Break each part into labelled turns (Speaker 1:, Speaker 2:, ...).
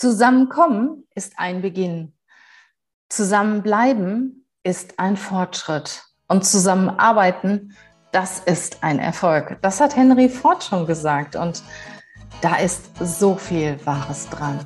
Speaker 1: Zusammenkommen ist ein Beginn. Zusammenbleiben ist ein Fortschritt. Und zusammenarbeiten, das ist ein Erfolg. Das hat Henry Ford schon gesagt. Und da ist so viel Wahres dran.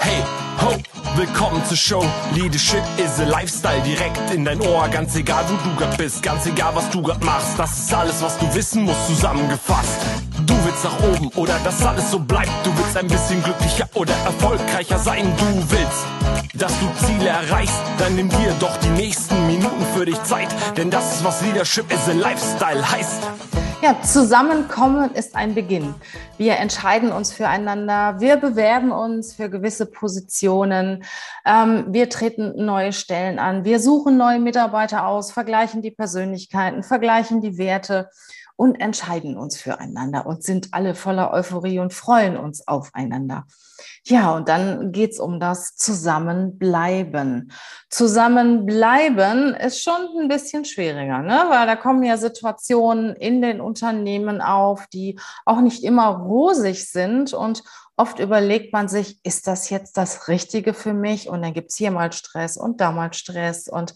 Speaker 2: Hey, ho, willkommen zur Show. Leadership is a Lifestyle direkt in dein Ohr. Ganz egal, wo du grad bist, ganz egal, was du grad machst. Das ist alles, was du wissen musst, zusammengefasst. Du willst nach oben oder dass alles so bleibt. Du willst ein bisschen glücklicher oder erfolgreicher sein. Du willst, dass du Ziele erreichst. Dann nimm dir doch die nächsten Minuten für dich Zeit. Denn das ist, was Leadership is a Lifestyle heißt.
Speaker 1: Ja, zusammenkommen ist ein Beginn. Wir entscheiden uns füreinander, wir bewerben uns für gewisse Positionen, ähm, wir treten neue Stellen an, wir suchen neue Mitarbeiter aus, vergleichen die Persönlichkeiten, vergleichen die Werte und entscheiden uns füreinander und sind alle voller Euphorie und freuen uns aufeinander. Ja, und dann geht's um das Zusammenbleiben. Zusammenbleiben ist schon ein bisschen schwieriger, ne? weil da kommen ja Situationen in den Unternehmen auf, die auch nicht immer rosig sind und Oft überlegt man sich, ist das jetzt das Richtige für mich? Und dann gibt's hier mal Stress und da mal Stress. Und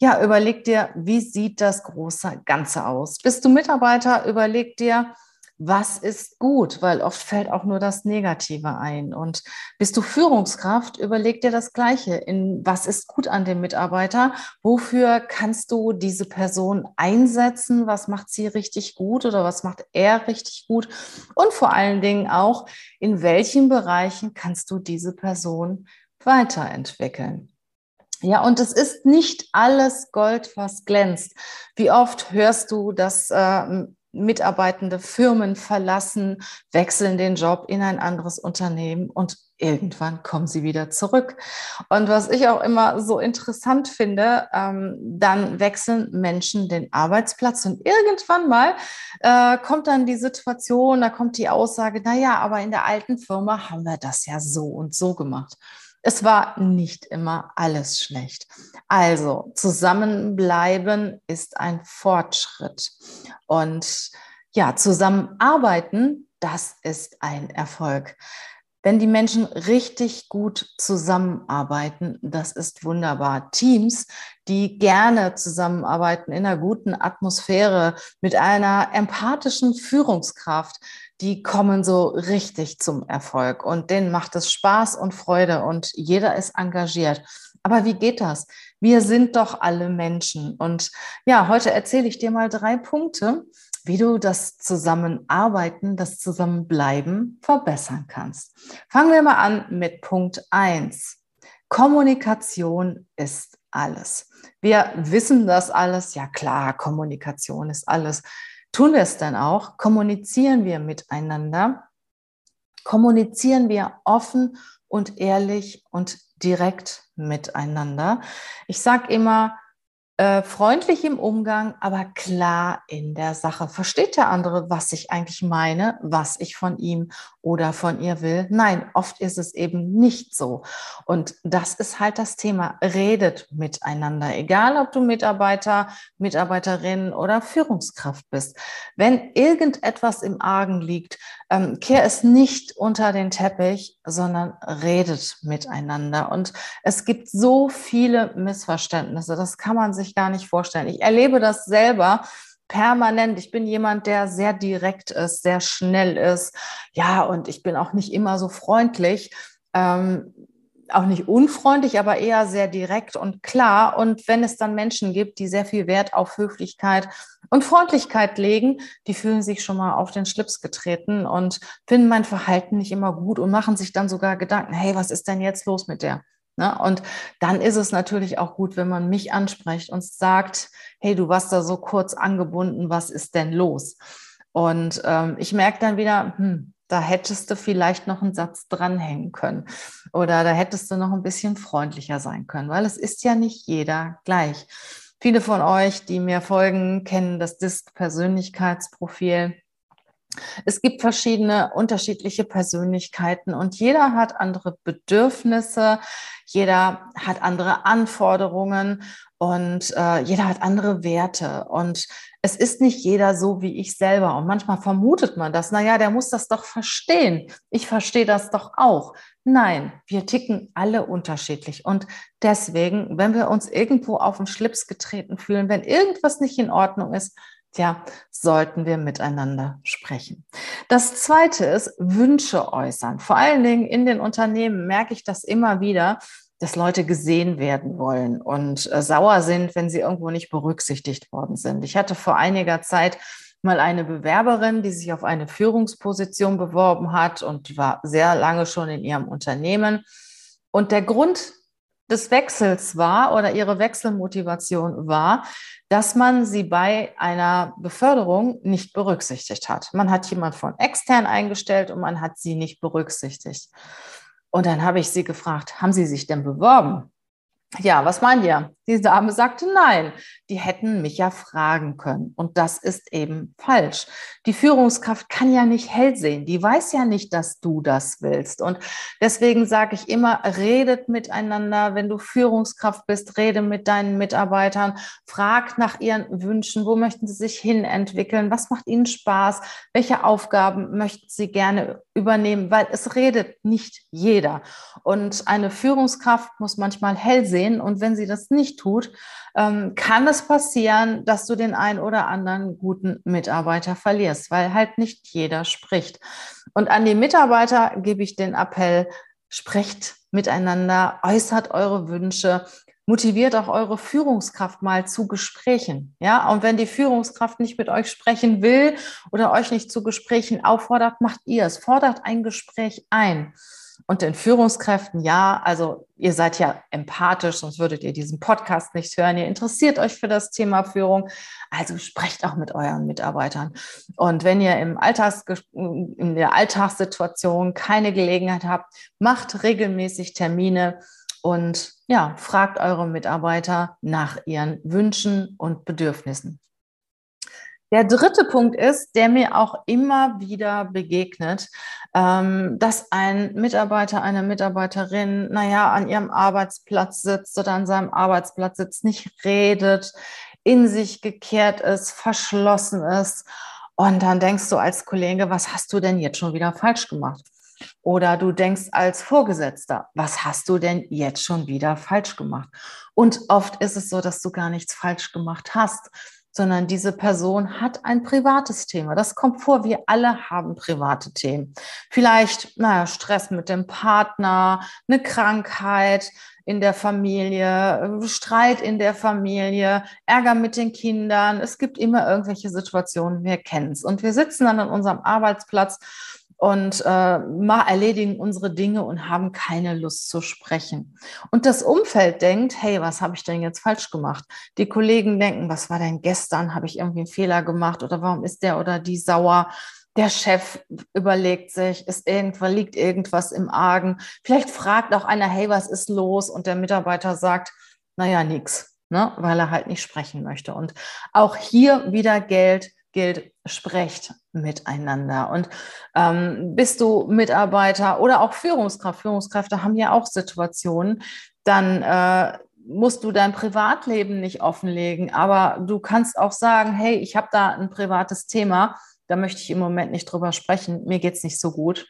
Speaker 1: ja, überleg dir, wie sieht das große Ganze aus? Bist du Mitarbeiter? Überleg dir, was ist gut, weil oft fällt auch nur das Negative ein. Und bist du Führungskraft, überleg dir das Gleiche. In was ist gut an dem Mitarbeiter? Wofür kannst du diese Person einsetzen? Was macht sie richtig gut oder was macht er richtig gut? Und vor allen Dingen auch, in welchen Bereichen kannst du diese Person weiterentwickeln? Ja, und es ist nicht alles Gold, was glänzt. Wie oft hörst du, dass äh, mitarbeitende Firmen verlassen, wechseln den Job in ein anderes Unternehmen und irgendwann kommen sie wieder zurück. Und was ich auch immer so interessant finde, ähm, dann wechseln Menschen den Arbeitsplatz und irgendwann mal äh, kommt dann die Situation, da kommt die Aussage, na ja, aber in der alten Firma haben wir das ja so und so gemacht. Es war nicht immer alles schlecht. Also zusammenbleiben ist ein Fortschritt. Und ja, zusammenarbeiten, das ist ein Erfolg. Wenn die Menschen richtig gut zusammenarbeiten, das ist wunderbar. Teams, die gerne zusammenarbeiten in einer guten Atmosphäre mit einer empathischen Führungskraft, die kommen so richtig zum Erfolg und denen macht es Spaß und Freude und jeder ist engagiert. Aber wie geht das? Wir sind doch alle Menschen. Und ja, heute erzähle ich dir mal drei Punkte, wie du das Zusammenarbeiten, das Zusammenbleiben verbessern kannst. Fangen wir mal an mit Punkt eins. Kommunikation ist alles. Wir wissen das alles. Ja klar, Kommunikation ist alles. Tun wir es dann auch? Kommunizieren wir miteinander? Kommunizieren wir offen und ehrlich und direkt miteinander? Ich sage immer, äh, freundlich im Umgang, aber klar in der Sache. Versteht der andere, was ich eigentlich meine, was ich von ihm oder von ihr will? Nein, oft ist es eben nicht so. Und das ist halt das Thema. Redet miteinander, egal ob du Mitarbeiter, Mitarbeiterin oder Führungskraft bist. Wenn irgendetwas im Argen liegt, ähm, kehr es nicht unter den Teppich, sondern redet miteinander. Und es gibt so viele Missverständnisse. Das kann man sich sich gar nicht vorstellen. Ich erlebe das selber permanent. Ich bin jemand, der sehr direkt ist, sehr schnell ist. Ja, und ich bin auch nicht immer so freundlich. Ähm, auch nicht unfreundlich, aber eher sehr direkt und klar. Und wenn es dann Menschen gibt, die sehr viel Wert auf Höflichkeit und Freundlichkeit legen, die fühlen sich schon mal auf den Schlips getreten und finden mein Verhalten nicht immer gut und machen sich dann sogar Gedanken, hey, was ist denn jetzt los mit der? Ne? Und dann ist es natürlich auch gut, wenn man mich anspricht und sagt, hey, du warst da so kurz angebunden, was ist denn los? Und ähm, ich merke dann wieder, hm, da hättest du vielleicht noch einen Satz dranhängen können oder da hättest du noch ein bisschen freundlicher sein können, weil es ist ja nicht jeder gleich. Viele von euch, die mir folgen, kennen das DISC-Persönlichkeitsprofil. Es gibt verschiedene unterschiedliche Persönlichkeiten und jeder hat andere Bedürfnisse, jeder hat andere Anforderungen und äh, jeder hat andere Werte. Und es ist nicht jeder so wie ich selber. Und manchmal vermutet man das, naja, der muss das doch verstehen. Ich verstehe das doch auch. Nein, wir ticken alle unterschiedlich. Und deswegen, wenn wir uns irgendwo auf den Schlips getreten fühlen, wenn irgendwas nicht in Ordnung ist, ja, sollten wir miteinander sprechen. Das zweite ist Wünsche äußern. Vor allen Dingen in den Unternehmen merke ich das immer wieder, dass Leute gesehen werden wollen und äh, sauer sind, wenn sie irgendwo nicht berücksichtigt worden sind. Ich hatte vor einiger Zeit mal eine Bewerberin, die sich auf eine Führungsposition beworben hat und war sehr lange schon in ihrem Unternehmen. Und der Grund des Wechsels war oder ihre Wechselmotivation war, dass man sie bei einer Beförderung nicht berücksichtigt hat. Man hat jemand von extern eingestellt und man hat sie nicht berücksichtigt. Und dann habe ich sie gefragt, haben Sie sich denn beworben? Ja, was meint ihr? Die Dame sagte nein. Die hätten mich ja fragen können. Und das ist eben falsch. Die Führungskraft kann ja nicht hell sehen. Die weiß ja nicht, dass du das willst. Und deswegen sage ich immer, redet miteinander. Wenn du Führungskraft bist, rede mit deinen Mitarbeitern. Frag nach ihren Wünschen. Wo möchten sie sich hin entwickeln? Was macht ihnen Spaß? Welche Aufgaben möchten sie gerne übernehmen? Weil es redet nicht jeder. Und eine Führungskraft muss manchmal hell sehen. Und wenn sie das nicht tut, ähm, kann es passieren, dass du den einen oder anderen guten Mitarbeiter verlierst, weil halt nicht jeder spricht. Und an die Mitarbeiter gebe ich den Appell, sprecht miteinander, äußert eure Wünsche, motiviert auch eure Führungskraft mal zu Gesprächen. Ja, und wenn die Führungskraft nicht mit euch sprechen will oder euch nicht zu Gesprächen auffordert, macht ihr es. Fordert ein Gespräch ein. Und den Führungskräften, ja, also ihr seid ja empathisch, sonst würdet ihr diesen Podcast nicht hören. Ihr interessiert euch für das Thema Führung. Also sprecht auch mit euren Mitarbeitern. Und wenn ihr im Alltags, in der Alltagssituation keine Gelegenheit habt, macht regelmäßig Termine und ja, fragt eure Mitarbeiter nach ihren Wünschen und Bedürfnissen. Der dritte Punkt ist, der mir auch immer wieder begegnet, ähm, dass ein Mitarbeiter, eine Mitarbeiterin, naja, an ihrem Arbeitsplatz sitzt oder an seinem Arbeitsplatz sitzt, nicht redet, in sich gekehrt ist, verschlossen ist. Und dann denkst du als Kollege, was hast du denn jetzt schon wieder falsch gemacht? Oder du denkst als Vorgesetzter, was hast du denn jetzt schon wieder falsch gemacht? Und oft ist es so, dass du gar nichts falsch gemacht hast, sondern diese Person hat ein privates Thema. Das kommt vor, wir alle haben private Themen. Vielleicht naja, Stress mit dem Partner, eine Krankheit in der Familie, Streit in der Familie, Ärger mit den Kindern. Es gibt immer irgendwelche Situationen, wir kennen es. Und wir sitzen dann an unserem Arbeitsplatz und äh, mal erledigen unsere Dinge und haben keine Lust zu sprechen. Und das Umfeld denkt, hey, was habe ich denn jetzt falsch gemacht? Die Kollegen denken, was war denn gestern? Habe ich irgendwie einen Fehler gemacht oder warum ist der oder die sauer? Der Chef überlegt sich, ist irgendwas, liegt irgendwas im Argen. Vielleicht fragt auch einer, hey, was ist los? Und der Mitarbeiter sagt, naja, nix, ne? weil er halt nicht sprechen möchte. Und auch hier wieder Geld gilt, sprecht miteinander. Und ähm, bist du Mitarbeiter oder auch Führungskraft, Führungskräfte haben ja auch Situationen, dann äh, musst du dein Privatleben nicht offenlegen, aber du kannst auch sagen, hey, ich habe da ein privates Thema, da möchte ich im Moment nicht drüber sprechen, mir geht es nicht so gut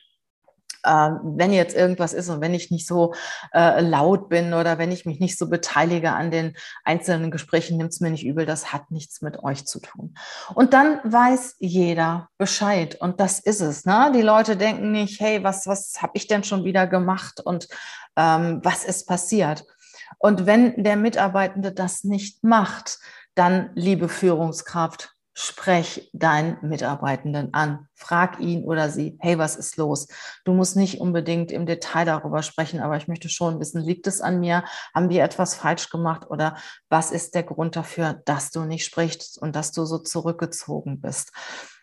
Speaker 1: ähm, wenn jetzt irgendwas ist und wenn ich nicht so äh, laut bin oder wenn ich mich nicht so beteilige an den einzelnen Gesprächen, nimmt es mir nicht übel, das hat nichts mit euch zu tun. Und dann weiß jeder Bescheid und das ist es. Ne? Die Leute denken nicht, hey, was, was habe ich denn schon wieder gemacht und ähm, was ist passiert? Und wenn der Mitarbeitende das nicht macht, dann, liebe Führungskraft, sprech deinen Mitarbeitenden an. Frag ihn oder sie, hey, was ist los? Du musst nicht unbedingt im Detail darüber sprechen, aber ich möchte schon wissen, liegt es an mir? Haben wir etwas falsch gemacht oder was ist der Grund dafür, dass du nicht sprichst und dass du so zurückgezogen bist?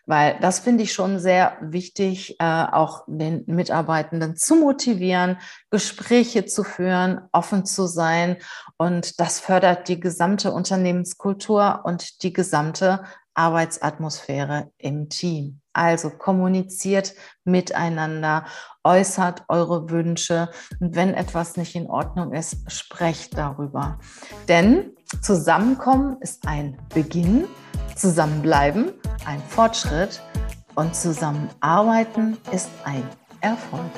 Speaker 1: Weil das finde ich schon sehr wichtig, äh, auch den Mitarbeitenden zu motivieren, Gespräche zu führen, offen zu sein. Und das fördert die gesamte Unternehmenskultur und die gesamte Arbeitsatmosphäre im Team. Also kommuniziert miteinander, äußert eure Wünsche und wenn etwas nicht in Ordnung ist, sprecht darüber. Denn Zusammenkommen ist ein Beginn, Zusammenbleiben ein Fortschritt und Zusammenarbeiten ist ein Erfolg.